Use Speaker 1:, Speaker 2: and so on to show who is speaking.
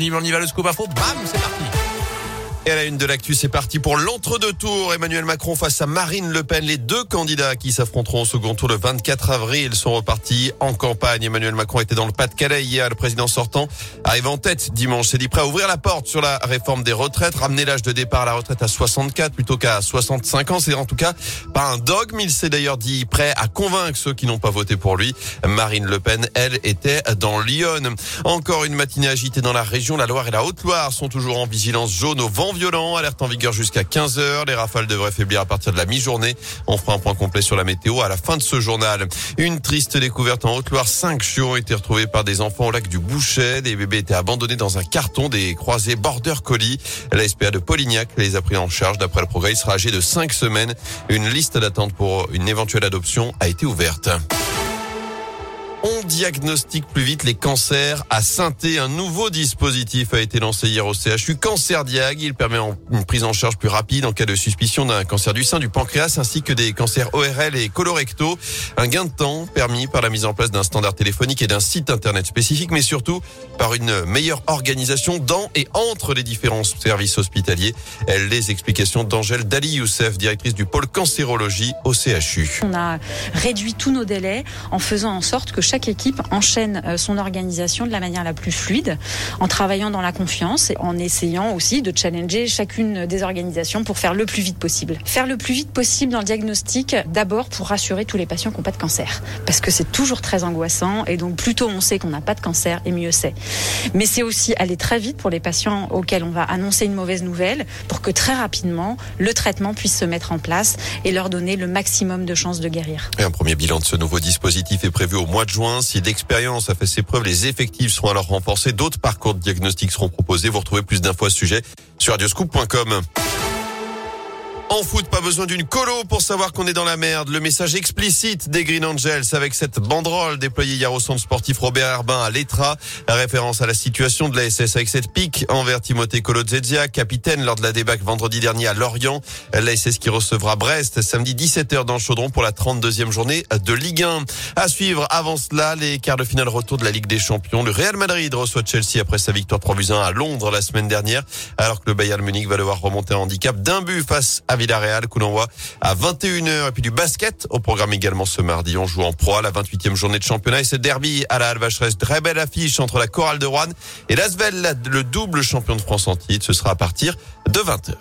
Speaker 1: On y va le scoop info. Bam, c'est parti.
Speaker 2: Et à la une de l'actu, c'est parti pour l'entre-deux tours. Emmanuel Macron face à Marine Le Pen. Les deux candidats qui s'affronteront au second tour le 24 avril sont repartis en campagne. Emmanuel Macron était dans le Pas-de-Calais hier. Le président sortant arrive en tête dimanche. C'est dit prêt à ouvrir la porte sur la réforme des retraites, ramener l'âge de départ à la retraite à 64 plutôt qu'à 65 ans. C'est en tout cas pas un dogme. Il s'est d'ailleurs dit prêt à convaincre ceux qui n'ont pas voté pour lui. Marine Le Pen, elle, était dans Lyon. Encore une matinée agitée dans la région. La Loire et la Haute-Loire sont toujours en vigilance jaune au vent violent. Alerte en vigueur jusqu'à 15 heures. Les rafales devraient faiblir à partir de la mi-journée. On fera un point complet sur la météo à la fin de ce journal. Une triste découverte en Haute-Loire. Cinq chiots ont été retrouvés par des enfants au lac du Bouchet. Les bébés étaient abandonnés dans un carton des croisés border colis. La SPA de Polignac les a pris en charge. D'après le progrès, il sera âgé de 5 semaines. Une liste d'attente pour une éventuelle adoption a été ouverte. Diagnostique plus vite les cancers à Sainté. Un nouveau dispositif a été lancé hier au CHU Cancer Diag. Il permet une prise en charge plus rapide en cas de suspicion d'un cancer du sein, du pancréas ainsi que des cancers ORL et colorectaux. Un gain de temps permis par la mise en place d'un standard téléphonique et d'un site internet spécifique, mais surtout par une meilleure organisation dans et entre les différents services hospitaliers. Les explications d'Angèle Dali Youssef, directrice du pôle cancérologie au CHU.
Speaker 3: On a réduit tous nos délais en faisant en sorte que chaque équipe enchaîne euh, son organisation de la manière la plus fluide, en travaillant dans la confiance et en essayant aussi de challenger chacune des organisations pour faire le plus vite possible. Faire le plus vite possible dans le diagnostic, d'abord pour rassurer tous les patients qui n'ont pas de cancer, parce que c'est toujours très angoissant et donc plus tôt on sait qu'on n'a pas de cancer et mieux c'est. Mais c'est aussi aller très vite pour les patients auxquels on va annoncer une mauvaise nouvelle, pour que très rapidement le traitement puisse se mettre en place et leur donner le maximum de chances de guérir.
Speaker 2: Un premier bilan de ce nouveau dispositif est prévu au mois de juin si l'expérience a fait ses preuves, les effectifs seront alors renforcés. D'autres parcours de diagnostic seront proposés. Vous retrouvez plus d'infos à ce sujet sur radioscoop.com. En foot, pas besoin d'une colo pour savoir qu'on est dans la merde. Le message explicite des Green Angels avec cette banderole déployée hier au centre sportif Robert Herbin à l'Etra. Référence à la situation de la SS avec cette pique envers Timothée Kolodzezia, capitaine lors de la débâcle vendredi dernier à Lorient. La SS qui recevra Brest samedi 17h dans le Chaudron pour la 32e journée de Ligue 1. À suivre avant cela les quarts de finale retour de la Ligue des Champions. Le Real Madrid reçoit Chelsea après sa victoire 3 1 à Londres la semaine dernière alors que le Bayern Munich va devoir remonter un handicap d'un but face à Villarreal, coup d'envoi à 21h. Et puis du basket au programme également ce mardi. On joue en pro la 28e journée de championnat et ce derby à la Alvacheresse. Très belle affiche entre la Chorale de Rouen et l'Asvel, le double champion de France en titre. Ce sera à partir de 20h.